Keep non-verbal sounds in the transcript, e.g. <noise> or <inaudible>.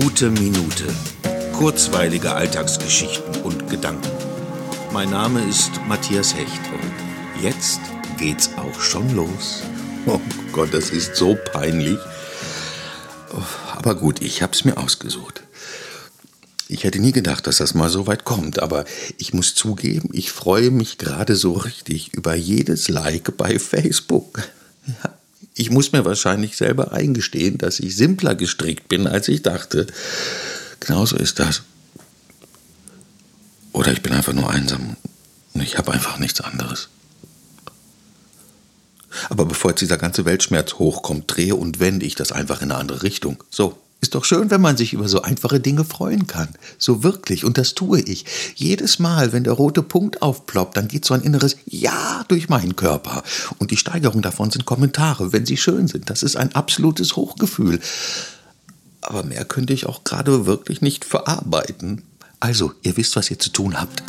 Gute Minute. Kurzweilige Alltagsgeschichten und Gedanken. Mein Name ist Matthias Hecht und jetzt geht's auch schon los. <laughs> Oh Gott, das ist so peinlich. Aber gut, ich hab's mir ausgesucht. Ich hätte nie gedacht, dass das mal so weit kommt, aber ich muss zugeben, ich freue mich gerade so richtig über jedes Like bei Facebook. Ich muss mir wahrscheinlich selber eingestehen, dass ich simpler gestrickt bin, als ich dachte. Genauso ist das. Oder ich bin einfach nur einsam und ich habe einfach nichts anderes. Aber bevor jetzt dieser ganze Weltschmerz hochkommt, drehe und wende ich das einfach in eine andere Richtung. So, ist doch schön, wenn man sich über so einfache Dinge freuen kann. So wirklich. Und das tue ich. Jedes Mal, wenn der rote Punkt aufploppt, dann geht so ein inneres Ja durch meinen Körper. Und die Steigerung davon sind Kommentare, wenn sie schön sind. Das ist ein absolutes Hochgefühl. Aber mehr könnte ich auch gerade wirklich nicht verarbeiten. Also, ihr wisst, was ihr zu tun habt.